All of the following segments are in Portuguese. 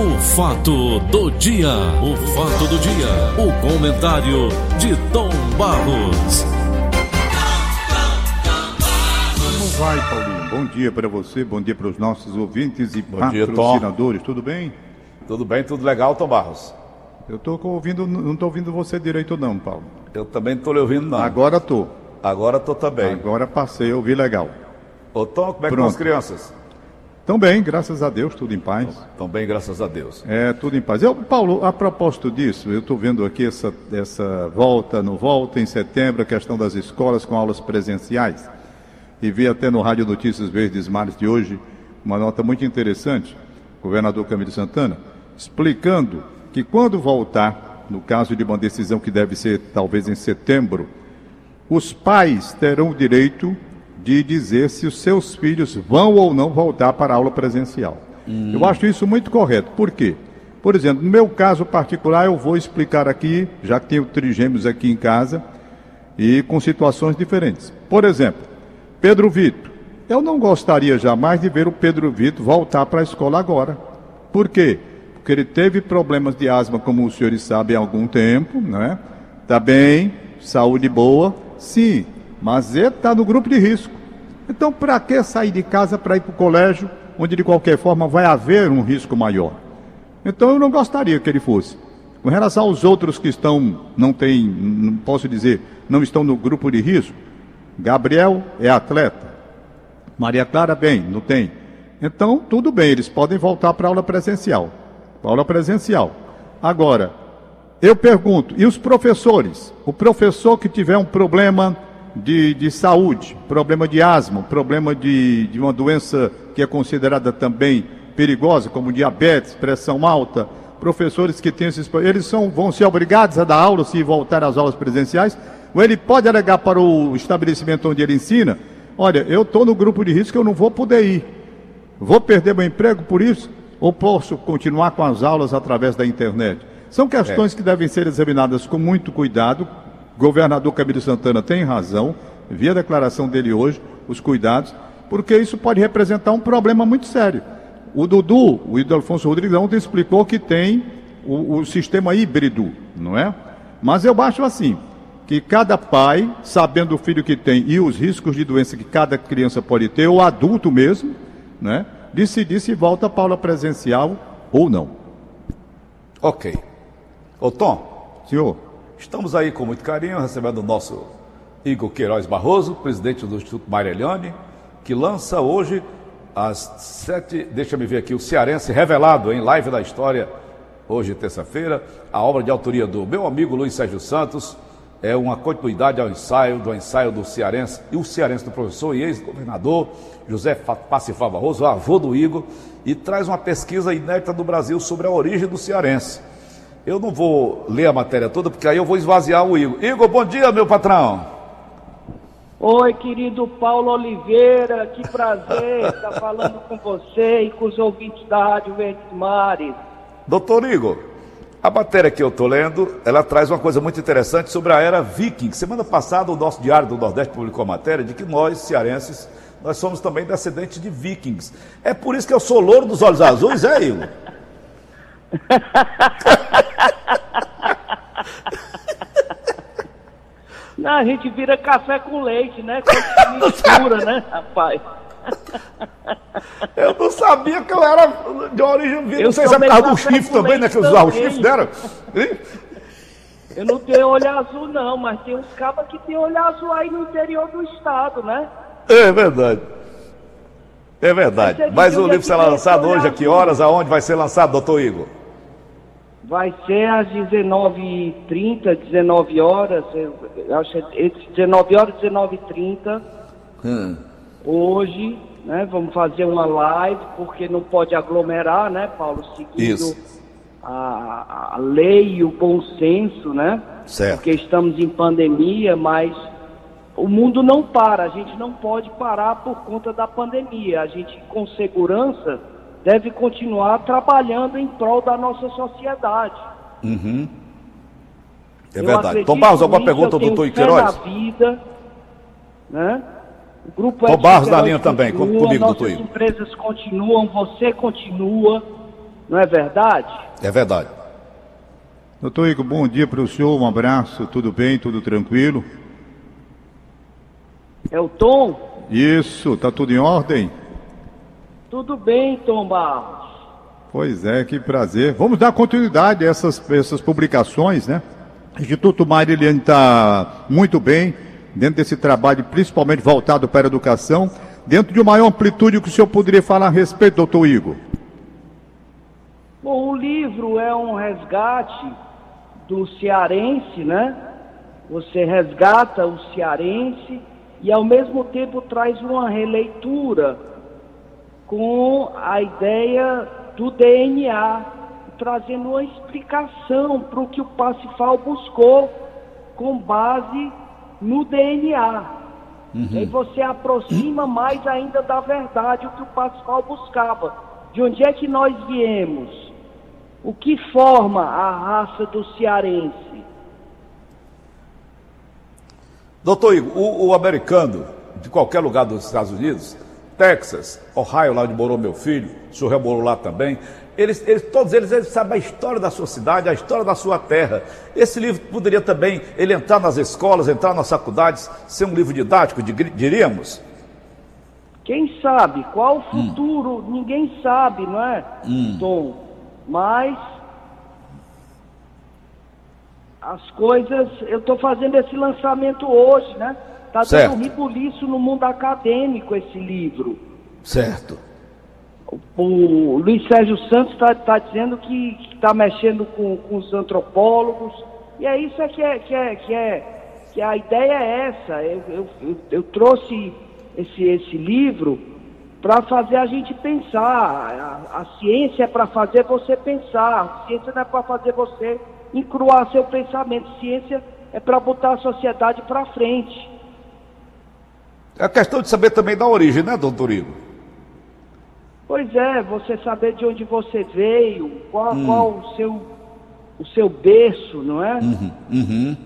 O fato do dia, o fato do dia, o comentário de Tom Barros. Como vai, Paulinho? Bom dia para você, bom dia para os nossos ouvintes e Bom dia, Tom. patrocinadores. Tudo bem? Tudo bem, tudo legal, Tom Barros? Eu tô ouvindo, não estou ouvindo você direito não, Paulo. Eu também não tô lhe ouvindo, não. Agora tô. Agora tô também. Agora passei, eu ouvi legal. Ô, Tom, como é que Pronto. estão as crianças? Tão bem, graças a Deus, tudo em paz. Estão bem, graças a Deus. É, tudo em paz. Eu, Paulo, a propósito disso, eu estou vendo aqui essa, essa volta, no volta, em setembro, a questão das escolas com aulas presenciais. E vi até no Rádio Notícias Verdes Mares de hoje uma nota muito interessante, governador Camilo Santana, explicando que quando voltar, no caso de uma decisão que deve ser talvez em setembro, os pais terão o direito de dizer se os seus filhos vão ou não voltar para a aula presencial. Eu acho isso muito correto. Por quê? Por exemplo, no meu caso particular, eu vou explicar aqui, já que tenho trigêmeos aqui em casa, e com situações diferentes. Por exemplo, Pedro Vitor. Eu não gostaria jamais de ver o Pedro Vitor voltar para a escola agora. Por quê? Porque ele teve problemas de asma, como os senhores sabem, há algum tempo, né? Tá bem, saúde boa, sim, mas ele está no grupo de risco. Então, para que sair de casa para ir para o colégio, onde de qualquer forma vai haver um risco maior? Então, eu não gostaria que ele fosse. Com relação aos outros que estão, não tem, não posso dizer, não estão no grupo de risco, Gabriel é atleta, Maria Clara, bem, não tem. Então, tudo bem, eles podem voltar para aula presencial. Pra aula presencial. Agora, eu pergunto, e os professores? O professor que tiver um problema de, de saúde, problema de asma, problema de, de uma doença que é considerada também perigosa, como diabetes, pressão alta, professores que têm esses eles são, vão ser obrigados a dar aula se voltar às aulas presenciais, ou ele pode alegar para o estabelecimento onde ele ensina, olha, eu estou no grupo de risco, eu não vou poder ir. Vou perder meu emprego por isso? Ou posso continuar com as aulas através da internet? São questões que devem ser examinadas com muito cuidado. Governador Camilo Santana tem razão, vi a declaração dele hoje, os cuidados, porque isso pode representar um problema muito sério. O Dudu, o Ido Alfonso Rodrigues, ontem explicou que tem o, o sistema híbrido, não é? Mas eu acho assim, que cada pai, sabendo o filho que tem e os riscos de doença que cada criança pode ter, ou adulto mesmo, né? Decidir se volta a aula presencial ou não. Ok. Ô, Tom, Senhor, estamos aí com muito carinho recebendo o nosso Igor Queiroz Barroso, presidente do Instituto Marieliane, que lança hoje às sete, deixa me ver aqui, o Cearense Revelado, em live da história, hoje, terça-feira, a obra de autoria do meu amigo Luiz Sérgio Santos, é uma continuidade ao ensaio, do ensaio do Cearense, e o Cearense do professor e ex-governador José Fa- Pacifal Barroso, avô do Igor, e traz uma pesquisa inédita do Brasil sobre a origem do Cearense. Eu não vou ler a matéria toda, porque aí eu vou esvaziar o Igor. Igor, bom dia, meu patrão. Oi, querido Paulo Oliveira, que prazer estar falando com você e com os ouvintes da Rádio Verdes Mares. Doutor Igor, a matéria que eu estou lendo, ela traz uma coisa muito interessante sobre a era viking. Semana passada, o nosso Diário do Nordeste publicou a matéria de que nós, cearenses, nós somos também descendentes de vikings. É por isso que eu sou louro dos olhos azuis, é, Igor? Não, a gente vira café com leite, né? Quando mistura, né, rapaz? Eu não sabia que eu era de origem. Eu Não sei se é por causa do chifre também, né? Que usava o chifre. Hein? Eu não tenho olho azul, não, mas tem uns cabas que tem olho azul aí no interior do estado, né? É verdade. É verdade. Mas o livro será lançado hoje, a que horas, aonde vai ser lançado, doutor Igor? Vai ser às 19h30, 19 horas, acho que é entre 19 horas e 19h30. Hum. Hoje, né, vamos fazer uma live, porque não pode aglomerar, né, Paulo? Seguindo Isso. a, a lei e o bom senso, né? Certo. Porque estamos em pandemia, mas o mundo não para, a gente não pode parar por conta da pandemia. A gente, com segurança, deve continuar trabalhando em prol da nossa sociedade. É Eu verdade. Tom Barros, alguma pergunta ao doutor tenho fé Queiroz? na vida, né? O grupo Tom Barros na linha também, continua, comigo, nossas doutor Igor. empresas continuam, você continua, Não é verdade? É verdade. Doutor Igor, bom dia para o senhor, um abraço, tudo bem, tudo tranquilo? É o Tom? Isso, tá tudo em ordem? Tudo bem, Tom Barros. Pois é, que prazer. Vamos dar continuidade a essas, essas publicações, né? O Instituto Marilene está muito bem dentro desse trabalho, principalmente voltado para a educação, dentro de uma maior amplitude que o senhor poderia falar a respeito, doutor Igor. Bom, o livro é um resgate do cearense, né? Você resgata o cearense e ao mesmo tempo traz uma releitura com a ideia do DNA, trazendo uma explicação para o que o Pacifal buscou com base no DNA. Uhum. E você aproxima mais ainda da verdade, o que o Pacifal buscava. De onde é que nós viemos? O que forma a raça do cearense? Doutor Igor, o, o, americano de qualquer lugar dos Estados Unidos, Texas, Ohio, lá onde morou meu filho, o senhor morou lá também, eles, eles, todos eles, eles sabem a história da sua cidade, a história da sua terra. Esse livro poderia também ele entrar nas escolas, entrar nas faculdades, ser um livro didático, diríamos? Quem sabe? Qual o hum. futuro? Hum. Ninguém sabe, não é, hum. Tom? Mas as coisas, eu estou fazendo esse lançamento hoje, né? Está dando um ribuliço no mundo acadêmico esse livro. Certo. O, Luiz Sérgio Santos está tá dizendo que está mexendo com, com, os antropólogos. E é isso é que é que é que, é, que a ideia é essa. Eu, eu, eu, eu trouxe esse, esse livro para fazer a gente pensar. A, a ciência é para fazer você pensar. A ciência não é para fazer você encruar seu pensamento. Ciência é para botar a sociedade para frente. É questão de saber também da origem, né, doutor Igor? Pois é, você saber de onde você veio, qual, hum. qual o, seu, o seu berço, não é? Uhum, uhum.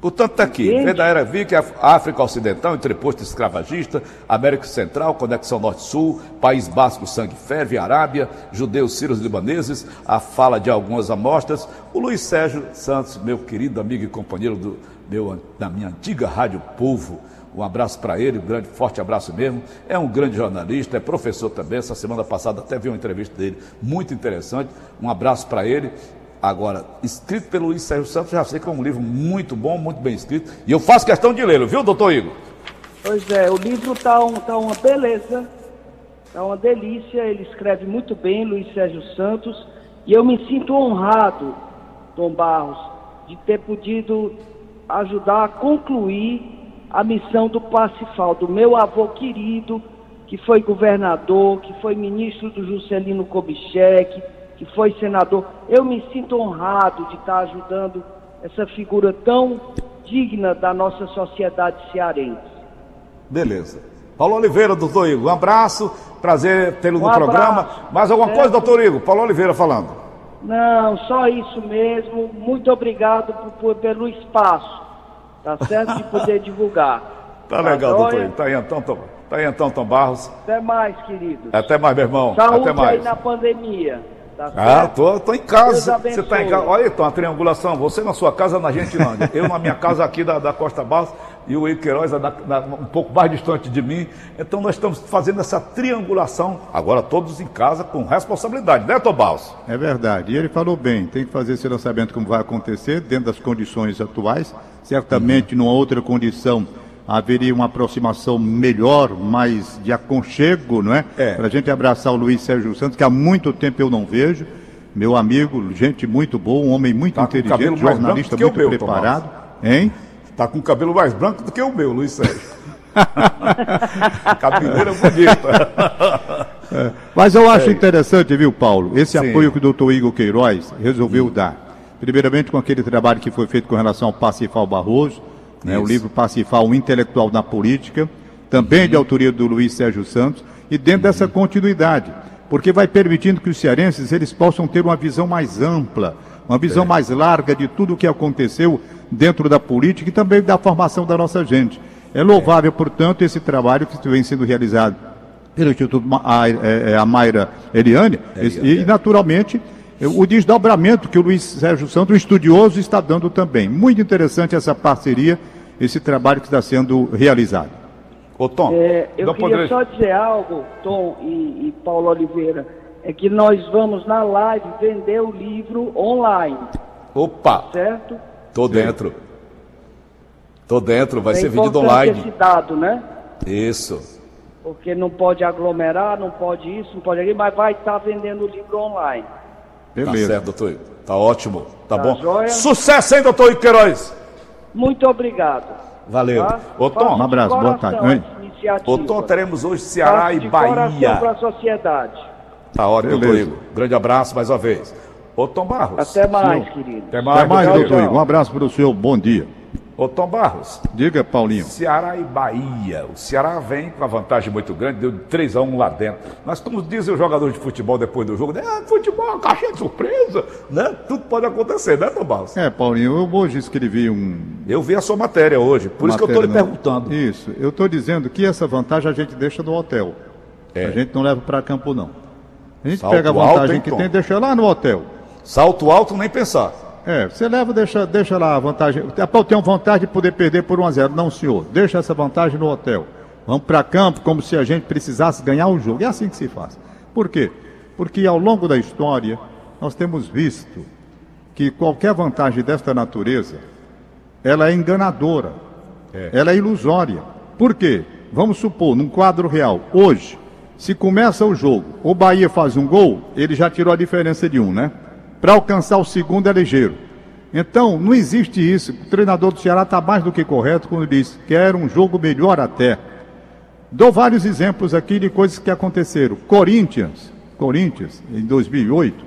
Portanto, está aqui, vem da era Viking, África Ocidental, entreposto escravagista, América Central, Conexão Norte-Sul, País Basco, Sangue Ferve, Arábia, Judeus Sírios Libaneses, a fala de algumas amostras. O Luiz Sérgio Santos, meu querido amigo e companheiro do meu, da minha antiga Rádio Povo, um abraço para ele, um grande, forte abraço mesmo. É um grande jornalista, é professor também. Essa semana passada até vi uma entrevista dele, muito interessante. Um abraço para ele. Agora, escrito pelo Luiz Sérgio Santos, já sei que é um livro muito bom, muito bem escrito. E eu faço questão de lê-lo, viu, doutor Igor? Pois é, o livro está um, tá uma beleza, está uma delícia. Ele escreve muito bem, Luiz Sérgio Santos. E eu me sinto honrado, Tom Barros, de ter podido ajudar a concluir a missão do Pacifal, do meu avô querido, que foi governador, que foi ministro do Juscelino Kubitschek, que foi senador. Eu me sinto honrado de estar ajudando essa figura tão digna da nossa sociedade cearense. Beleza. Paulo Oliveira, doutor Igor, um abraço, prazer tê-lo um no abraço. programa. Mais alguma coisa, doutor Igor? Paulo Oliveira falando. Não, só isso mesmo. Muito obrigado por, por, pelo espaço, tá certo? De poder divulgar. Tá, legal, doutor. Tá aí então, Tom, tá aí então, Tom Barros. Até mais, querido. Até mais, meu irmão. Saúde Até mais. aí na pandemia. Tá ah, tô, tô em casa. Você tá em casa. Olha, então, a triangulação. Você na sua casa na Gentilândia. eu na minha casa aqui da, da Costa Barros e o Queiroz um pouco mais distante de mim. Então nós estamos fazendo essa triangulação, agora todos em casa, com responsabilidade, né, Tobaus? É verdade. E ele falou bem, tem que fazer esse lançamento como vai acontecer, dentro das condições atuais. Certamente, uhum. numa outra condição haveria uma aproximação melhor, mais de aconchego, não é? é. Para a gente abraçar o Luiz Sérgio Santos, que há muito tempo eu não vejo. Meu amigo, gente muito boa, um homem muito tá inteligente, jornalista muito preparado. Tomás. Hein? Tá com o cabelo mais branco do que o meu, Luiz Sérgio. Cabeleira bonita. É. Mas eu acho é. interessante, viu, Paulo, esse Sim. apoio que o doutor Igor Queiroz resolveu hum. dar. Primeiramente com aquele trabalho que foi feito com relação ao Pacifal Barroso, né, o livro Pacifal, um intelectual na política, também uhum. de autoria do Luiz Sérgio Santos, e dentro uhum. dessa continuidade, porque vai permitindo que os cearenses eles possam ter uma visão mais ampla, uma visão é. mais larga de tudo o que aconteceu dentro da política e também da formação da nossa gente. É louvável, é. portanto, esse trabalho que vem sendo realizado pelo Instituto a, é, é, a Mayra Eliane, e, e naturalmente o desdobramento que o Luiz Sérgio Santos, estudioso, está dando também. Muito interessante essa parceria, esse trabalho que está sendo realizado. Ô, Tom, é, eu queria poderia... só dizer algo, Tom e, e Paulo Oliveira, é que nós vamos na live vender o livro online. Opa! Certo? Tô dentro. Tô dentro, vai é ser vendido online. Esse dado, né? Isso. Porque não pode aglomerar, não pode isso, não pode aquilo, mas vai estar vendendo o livro online. Beleza. Tá certo, doutor. Tá ótimo. Tá, tá bom. Joia? Sucesso, hein, doutor Queiroz? Muito obrigado. Valeu. Tá? Ô, Tom. Um abraço, boa tarde. Ô, Tom, teremos hoje Ceará e Bahia. para a sociedade. Tá ótimo, doutor Igor. Grande abraço mais uma vez. Ô, Tom Barros. Até mais, senhor. querido. Até mais, Até mais doutor Igor. Um abraço para o senhor. Bom dia. Ô Tom Barros. Diga, Paulinho. Ceará e Bahia. O Ceará vem com uma vantagem muito grande, deu 3 a 1 lá dentro. Mas como dizem os jogadores de futebol depois do jogo, né? ah, futebol é uma caixa de surpresa, né? Tudo pode acontecer, né, Tom Barros? É, Paulinho, eu hoje escrevi um. Eu vi a sua matéria hoje, por matéria, isso que eu estou lhe perguntando. Isso, eu estou dizendo que essa vantagem a gente deixa no hotel. É. A gente não leva para campo, não. A gente Salto pega a vantagem que tem e deixa lá no hotel. Salto alto, nem pensar. É, você leva, deixa, deixa lá a vantagem. Eu tenho vontade de poder perder por 1 a 0 Não, senhor. Deixa essa vantagem no hotel. Vamos para campo como se a gente precisasse ganhar o jogo. É assim que se faz. Por quê? Porque ao longo da história, nós temos visto que qualquer vantagem desta natureza, ela é enganadora. É. Ela é ilusória. Por quê? Vamos supor, num quadro real, hoje, se começa o jogo, o Bahia faz um gol, ele já tirou a diferença de um, né? para alcançar o segundo é ligeiro. Então, não existe isso. O treinador do Ceará está mais do que correto quando diz que era um jogo melhor até. Dou vários exemplos aqui de coisas que aconteceram. Corinthians, Corinthians, em 2008,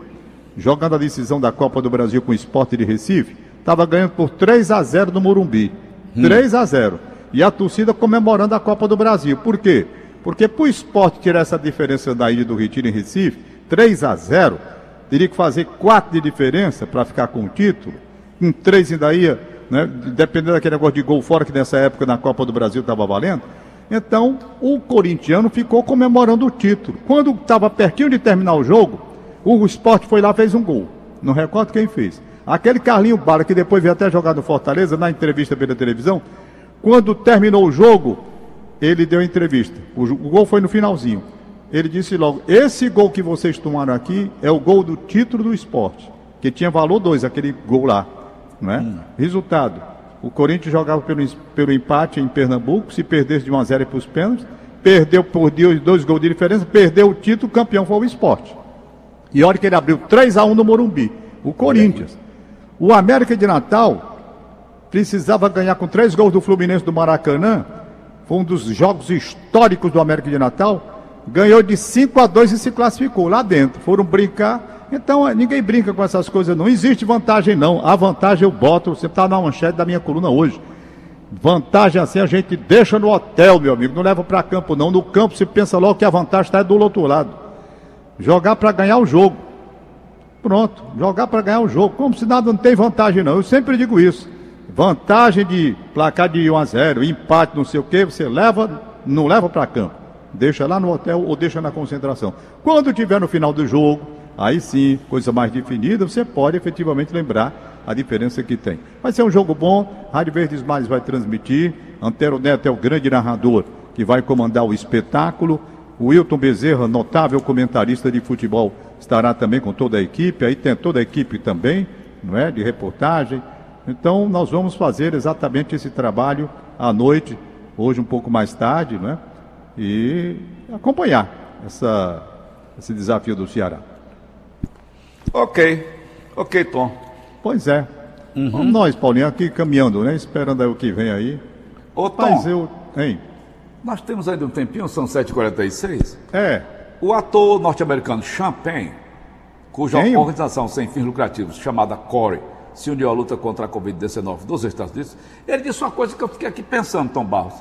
jogando a decisão da Copa do Brasil com o Esporte de Recife, estava ganhando por 3 a 0 no Morumbi. Hum. 3 a 0. E a torcida comemorando a Copa do Brasil. Por quê? Porque para o esporte tirar essa diferença da do Retiro em Recife, 3 a 0 teria que fazer quatro de diferença para ficar com o título, com três ainda ia, né, dependendo daquele negócio de gol fora que nessa época na Copa do Brasil estava valendo. Então, o corintiano ficou comemorando o título. Quando estava pertinho de terminar o jogo, o esporte foi lá fez um gol. Não recordo quem fez. Aquele Carlinho Bala, que depois veio até jogar no Fortaleza, na entrevista pela televisão, quando terminou o jogo, ele deu entrevista. O, o gol foi no finalzinho ele disse logo: Esse gol que vocês tomaram aqui é o gol do título do esporte, que tinha valor 2, aquele gol lá. Não é? Hum. Resultado: o Corinthians jogava pelo, pelo empate em Pernambuco, se perdesse de 1 a 0 para os pênaltis, perdeu por dois gols de diferença, perdeu o título, campeão foi o esporte. E olha que ele abriu 3 a 1 no Morumbi, o Corinthians. O América de Natal precisava ganhar com três gols do Fluminense do Maracanã, foi um dos jogos históricos do América de Natal ganhou de 5 a 2 e se classificou lá dentro. Foram brincar. Então, ninguém brinca com essas coisas, não. Existe vantagem, não. A vantagem eu boto, você está na manchete da minha coluna hoje. Vantagem assim a gente deixa no hotel, meu amigo. Não leva para campo, não. No campo você pensa logo que a vantagem está do outro lado. Jogar para ganhar o jogo. Pronto, jogar para ganhar o jogo. Como se nada não tem vantagem, não. Eu sempre digo isso. Vantagem de placar de 1 a 0, empate, não sei o que, você leva, não leva para campo deixa lá no hotel ou deixa na concentração. Quando tiver no final do jogo, aí sim, coisa mais definida, você pode efetivamente lembrar a diferença que tem. Vai ser um jogo bom, Rádio Verdes Mares vai transmitir, Antero Neto é o grande narrador que vai comandar o espetáculo, Wilton Bezerra, notável comentarista de futebol, estará também com toda a equipe, aí tem toda a equipe também, não é, de reportagem. Então nós vamos fazer exatamente esse trabalho à noite, hoje um pouco mais tarde, não é? e acompanhar essa, esse desafio do Ceará. Ok, ok, Tom. Pois é. Uhum. Vamos nós, Paulinho, aqui caminhando, né? Esperando aí o que vem aí. Ô, Tom. Mas eu. Hein? Nós temos ainda um tempinho, são 7h46. É. O ator norte-americano Champagne, cuja Quem? organização sem fins lucrativos, chamada CORE, se uniu à luta contra a Covid-19 dos Estados Unidos, ele disse uma coisa que eu fiquei aqui pensando, Tom Barros.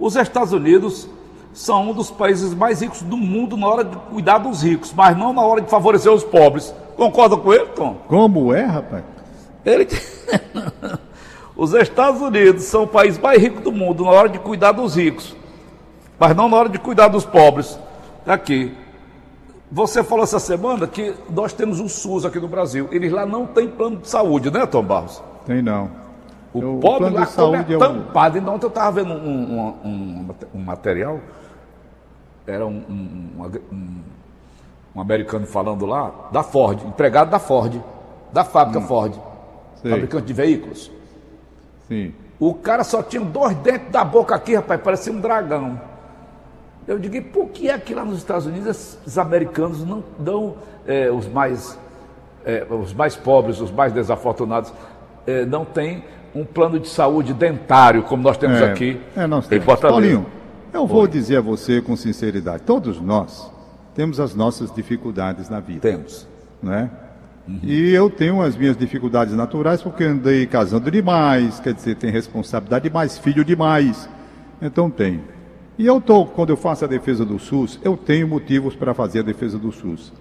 Os Estados Unidos são um dos países mais ricos do mundo na hora de cuidar dos ricos, mas não na hora de favorecer os pobres. Concorda com ele, Tom? Como é, rapaz? Ele... os Estados Unidos são o país mais rico do mundo na hora de cuidar dos ricos, mas não na hora de cuidar dos pobres. Aqui. Você falou essa semana que nós temos o SUS aqui no Brasil. Eles lá não têm plano de saúde, né, Tom Barros? Tem não. O, O pobre plano lá de saúde é é o- tampado. Então, ontem eu estava vendo um, um- um- um material, era um, um- um- um americano falando lá, da Ford, empregado da Ford, da fábrica Ford, Hum. Sei. fabricante de veículos. Sim. O cara só tinha dois dentes da boca aqui, rapaz, parecia um dragão. Eu digo, por que é que lá nos Estados Unidos esses americanos não dão eh, os mais eh, os mais pobres, os mais desafortunados, eh, não têm um plano de saúde dentário como nós temos É, aqui é, nós em temos. Fortaleza. Paulinho, eu vou dizer a você com sinceridade, todos nós temos as nossas dificuldades na vida. Temos. né? E eu tenho as minhas dificuldades naturais porque andei casando demais, quer dizer, tem responsabilidade demais, filho demais. Então tem. E eu tô, quando eu faço a defesa do SUS, eu tenho motivos para fazer a defesa do SUS.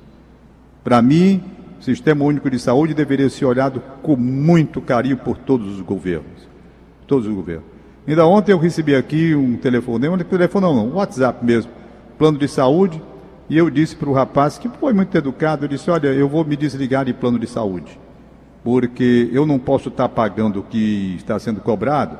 Para mim, o Sistema Único de Saúde deveria ser olhado com muito carinho por todos os governos. Todos os governos. Ainda ontem eu recebi aqui um telefonema, um telefone não, um WhatsApp mesmo, plano de saúde, e eu disse para o rapaz, que foi muito educado, eu disse, olha, eu vou me desligar de plano de saúde, porque eu não posso estar pagando o que está sendo cobrado,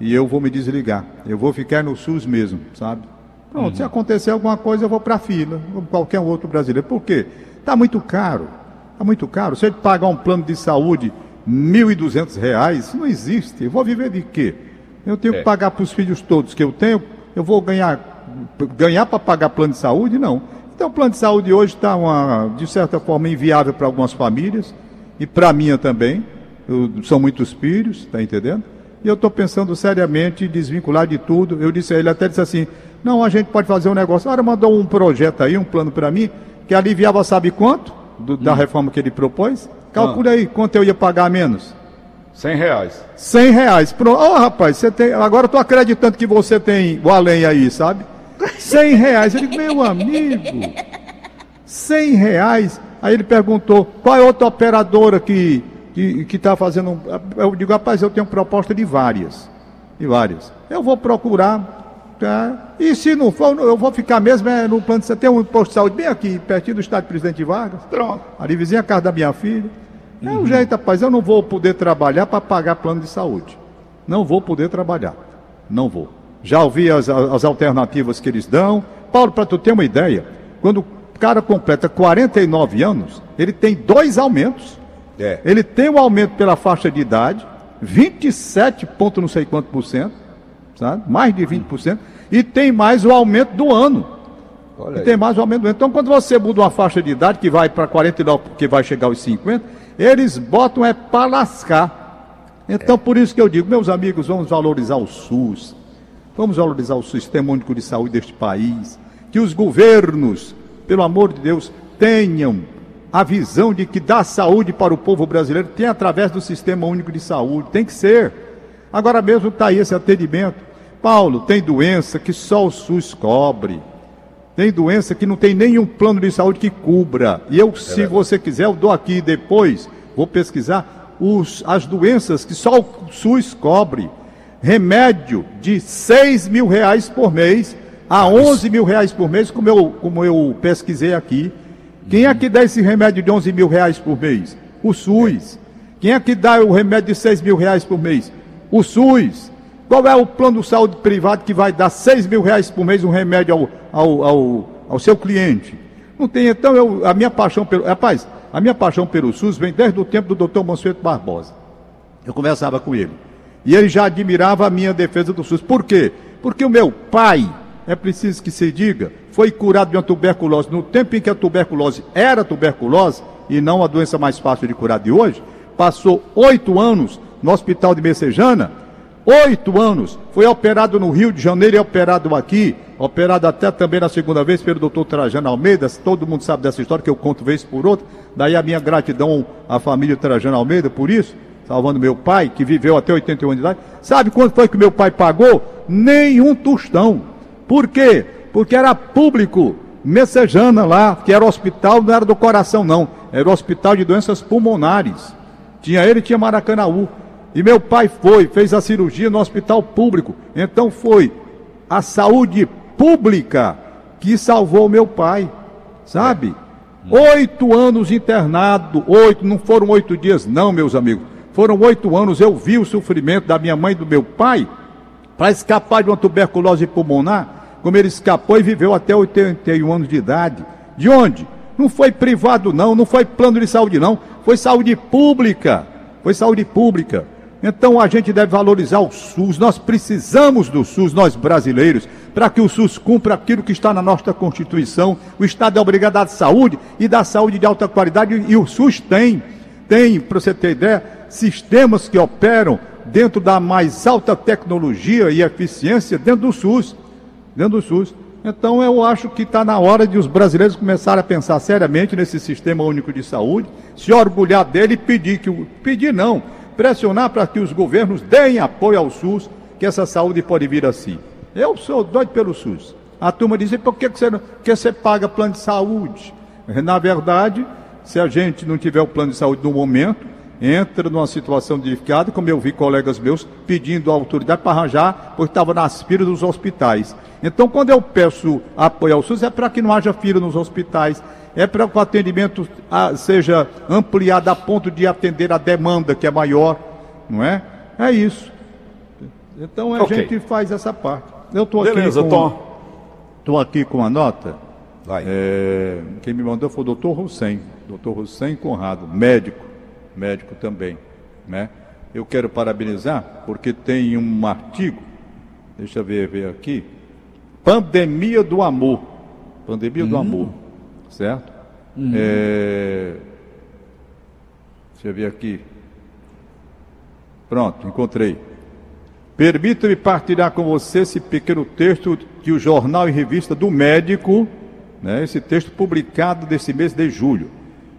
e eu vou me desligar. Eu vou ficar no SUS mesmo, sabe? Pronto, se acontecer alguma coisa, eu vou para a fila, como qualquer outro brasileiro. Por quê? Está muito caro. Está muito caro. Se ele pagar um plano de saúde 1.200 reais, não existe. Eu vou viver de quê? Eu tenho É. que pagar para os filhos todos que eu tenho, eu vou ganhar ganhar para pagar plano de saúde? Não. Então o plano de saúde hoje está, de certa forma, inviável para algumas famílias, e para a minha também. Eu- são muitos filhos, está entendendo? E eu estou pensando seriamente em desvincular de tudo. Eu disse a ele, até disse assim, não, a gente pode fazer um negócio. Agora mandou um projeto aí, um plano para mim, que aliviava sabe quanto? Do- da reforma que ele propôs. Calcule aí quanto eu ia pagar menos. 100 reais. 100 reais. Pronto. Ô, rapaz, você tem. Agora eu tô acreditando que você tem o além aí, sabe? 100 reais. Eu digo, meu amigo, 100 reais. Aí ele perguntou, qual é outra operadora que que está fazendo. Eu digo, rapaz, eu tenho proposta de várias. De várias. Eu vou procurar. Tá? E se não for, eu vou ficar mesmo é, no plano de você tem um posto de saúde bem aqui, pertinho do estádio Presidente Vargas. Pronto. Ali vizinha a casa da minha filha. É um jeito, rapaz. Eu não vou poder trabalhar para pagar plano de saúde. Não vou poder trabalhar. Não vou. Já ouvi as, as alternativas que eles dão. Paulo, para tu ter uma ideia, quando o cara completa 49 anos, ele tem dois aumentos. É. Ele tem o aumento pela faixa de idade, 27 ponto não sei quanto por cento, sabe? Mais de 20%, e tem mais o aumento do ano. Olha E aí. tem mais ou menos. Então, quando você muda uma faixa de idade que vai para 49, porque vai chegar aos 50, eles botam é para lascar. Então, por isso que eu digo, meus amigos, vamos valorizar o SUS. Vamos valorizar o Sistema Único de Saúde deste país. Que os governos, pelo amor de Deus, tenham a visão de que dar saúde para o povo brasileiro tem através do Sistema Único de Saúde. Tem que ser. Agora mesmo está aí esse atendimento. Paulo, tem doença que só o SUS cobre. Tem doença que não tem nenhum plano de saúde que cubra. E eu, se você quiser, eu dou aqui depois, vou pesquisar os, as doenças que só o SUS cobre. Remédio de 6 mil reais por mês a 11 mil reais por mês, como eu, como eu pesquisei aqui. Quem é que dá esse remédio de 11 mil reais por mês? O SUS. Quem é que dá o remédio de 6 mil reais por mês? O SUS. Qual é o plano de saúde privado que vai dar 6 mil reais por mês um remédio ao, ao, ao, ao seu cliente? Não tem, então, eu, a minha paixão pelo. Rapaz, a minha paixão pelo SUS vem desde o tempo do doutor Mansueto Barbosa. Eu conversava com ele. E ele já admirava a minha defesa do SUS. Por quê? Porque o meu pai, é preciso que se diga, foi curado de uma tuberculose no tempo em que a tuberculose era tuberculose e não a doença mais fácil de curar de hoje. Passou oito anos no hospital de Messejana, oito anos. Foi operado no Rio de Janeiro e operado aqui, operado até também na segunda vez pelo doutor Trajano Almeida. Todo mundo sabe dessa história que eu conto vez por outra. Daí a minha gratidão à família Trajano Almeida por isso salvando meu pai, que viveu até 81 anos de idade. Sabe quanto foi que meu pai pagou? Nenhum tostão. Por quê? Porque era público, messejana lá, que era hospital, não era do coração não, era hospital de doenças pulmonares. Tinha ele tinha Maracanaú. E meu pai foi, fez a cirurgia no hospital público. Então foi a saúde pública que salvou meu pai, sabe? Oito anos internado, oito, não foram oito dias, não, meus amigos. Foram oito anos, eu vi o sofrimento da minha mãe e do meu pai para escapar de uma tuberculose pulmonar, como ele escapou e viveu até 81 anos de idade. De onde? Não foi privado, não, não foi plano de saúde, não, foi saúde pública. Foi saúde pública. Então a gente deve valorizar o SUS. Nós precisamos do SUS, nós brasileiros, para que o SUS cumpra aquilo que está na nossa Constituição. O Estado é obrigado dar saúde e dar saúde de alta qualidade, e o SUS tem. Tem, para você ter ideia, sistemas que operam dentro da mais alta tecnologia e eficiência dentro do SUS. Dentro do SUS. Então eu acho que está na hora de os brasileiros começarem a pensar seriamente nesse sistema único de saúde, se orgulhar dele e pedir que. Pedir não, pressionar para que os governos deem apoio ao SUS, que essa saúde pode vir assim. Eu sou doido pelo SUS. A turma diz, por que você, que você paga plano de saúde? Na verdade, se a gente não tiver o plano de saúde no momento, entra numa situação delicada, como eu vi colegas meus pedindo autoridade para arranjar, porque estava nas filas dos hospitais. Então, quando eu peço apoio ao SUS, é para que não haja fila nos hospitais, é para que o atendimento ah, seja ampliado a ponto de atender a demanda, que é maior, não é? É isso. Então, a okay. gente faz essa parte. Eu estou aqui Beleza, com... Tom. Estou aqui com a nota. Vai. É, quem me mandou foi o doutor Hussein, doutor Hussein Conrado, médico médico também, né? Eu quero parabenizar porque tem um artigo, deixa eu ver, ver aqui, Pandemia do Amor, Pandemia do hum. Amor, certo? Hum. É... Deixa eu ver aqui. Pronto, encontrei. Permita-me partilhar com você esse pequeno texto que o jornal e revista do médico, né, esse texto publicado desse mês de julho.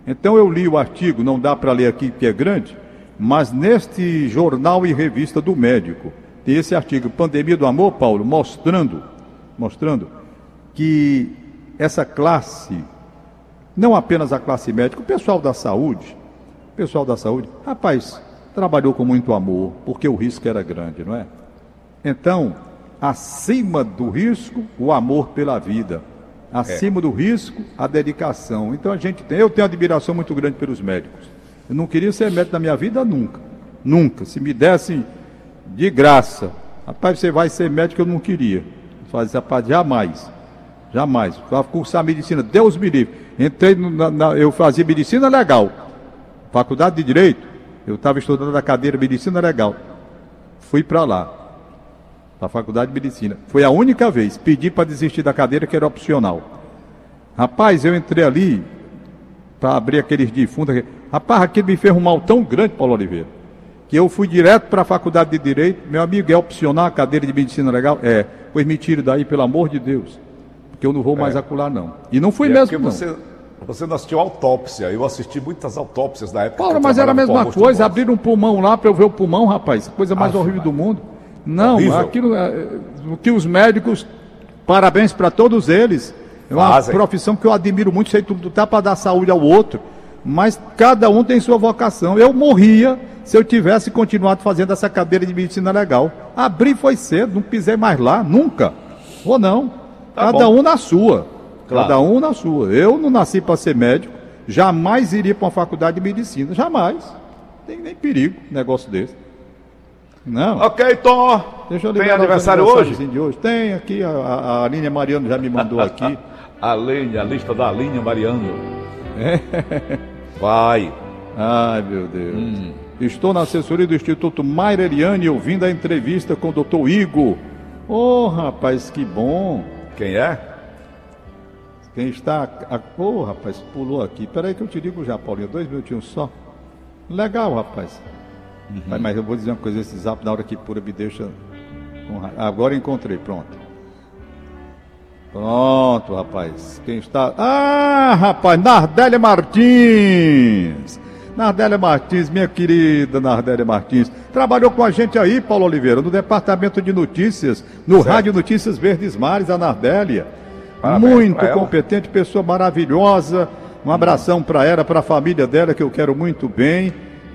Então eu li o artigo, não dá para ler aqui porque é grande, mas neste jornal e revista do médico, tem esse artigo, Pandemia do Amor, Paulo, mostrando, mostrando que essa classe, não apenas a classe médica, o pessoal da saúde, o pessoal da saúde, rapaz, trabalhou com muito amor, porque o risco era grande, não é? Então, acima do risco, o amor pela vida. Acima é. do risco, a dedicação. Então a gente tem, eu tenho admiração muito grande pelos médicos. Eu não queria ser médico na minha vida nunca. Nunca. Se me dessem de graça, rapaz, você vai ser médico, eu não queria. Fazer parte jamais. Jamais. Para cursar medicina, Deus me livre. Entrei na, na, eu fazia medicina legal. Faculdade de Direito, eu estava estudando a cadeira medicina legal. Fui para lá da Faculdade de Medicina. Foi a única vez. Pedi para desistir da cadeira que era opcional. Rapaz, eu entrei ali para abrir aqueles defuntos. Rapaz, aquilo me fez um mal tão grande, Paulo Oliveira, que eu fui direto para a Faculdade de Direito. Meu amigo, é opcional a cadeira de Medicina Legal? É. Pois me tire daí, pelo amor de Deus. Porque eu não vou é. mais acular, não. E não fui e é mesmo, é não. Você... Você não assistiu autópsia, eu assisti muitas autópsias da época. Paulo, mas era a mesma coisa, abriram um pulmão lá para eu ver o pulmão, rapaz, coisa mais horrível do mundo. Não, Horrível. aquilo é, o que os médicos, parabéns para todos eles. É uma Fazem. profissão que eu admiro muito, sei tudo tá para dar saúde ao outro, mas cada um tem sua vocação. Eu morria se eu tivesse continuado fazendo essa cadeira de medicina legal. Abri foi cedo, não pisei mais lá, nunca. Ou não. Tá cada bom. um na sua. Claro. Cada um na sua. Eu não nasci para ser médico, jamais iria para uma faculdade de medicina, jamais. Tem nem perigo um negócio desse. Não. Ok, Tom. Deixa eu Tem aniversário hoje? De hoje? Tem aqui, a, a, a Mariano já me mandou aqui. a Aline, a lista da Aline Mariano. É. Vai. Ai, meu Deus. Hum. Estou na assessoria do Instituto Mayra Eliane ouvindo a entrevista com o doutor Igor. Oh, rapaz, que bom. Quem é? Quem está. Ô, oh, rapaz, pulou aqui. Peraí que eu te digo já, Paulinho. Dois minutinhos só. Legal, rapaz. Uhum. Mas, mas, eu vou dizer uma coisa, esse zap na hora que pura me deixa. Agora encontrei, pronto. Pronto, rapaz. Quem está. Ah, rapaz, Nardélia Martins. Nardélia Martins, minha querida Nardélia Martins. Trabalhou com a gente aí, Paulo Oliveira, no departamento de notícias, no certo. Rádio Notícias Verdes Mares, a Nardélia. Parabéns Muito competente, pessoa maravilhosa. Um abração para ela, para a família dela, que eu quero muito bem.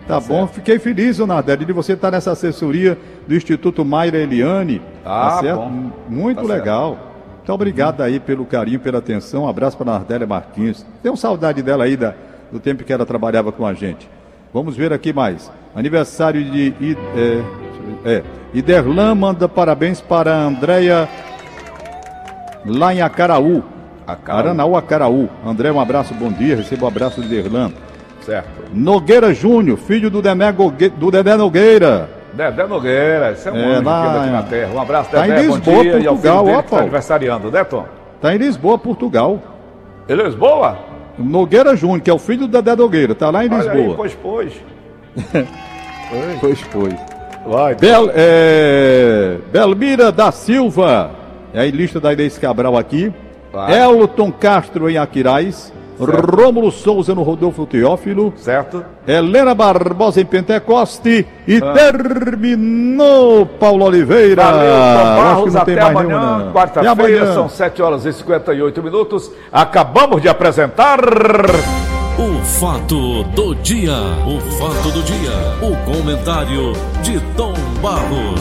Tá, tá bom, fiquei feliz, Nardelli, de você estar nessa assessoria do Instituto Mayra Eliane. Ah, tá certo? Bom. Muito tá legal. Certo. Muito obrigado aí pelo carinho, pela atenção. Um abraço para a Nardélia Martins. Tenho saudade dela aí da, do tempo que ela trabalhava com a gente. Vamos ver aqui mais. Aniversário de. É, é, Iderlan manda parabéns para a Andréia lá em Acaraú. Acaraú. Aranaú, Acaraú. André, um abraço, bom dia. Receba o abraço de Iderlan. Certo. Nogueira Júnior, filho do Dedé, Gogue- do Dedé Nogueira. Dedé Nogueira, esse é um É, anjo lá- aqui na terra. Um abraço, Tá em Dedé, Lisboa, dia. e ao Portugal, que tá aniversariando, né, Tom? Está em Lisboa, Portugal. É Lisboa? Nogueira Júnior, que é o filho do Dedé Nogueira, tá lá em Olha aí, Lisboa. pois, pois. Pois foi. Vai, Bel, é, Belmira da Silva, é a lista da Inês Cabral aqui. Vai. Elton Castro em Rômulo Souza no Rodolfo Teófilo. certo? Helena Barbosa em Pentecoste. E terminou Paulo Oliveira. Valeu, Barros, não tem até mais amanhã, quarta-feira, amanhã. são 7 horas e 58 minutos. Acabamos de apresentar. O fato do dia. O fato do dia. O comentário de Tom Barros.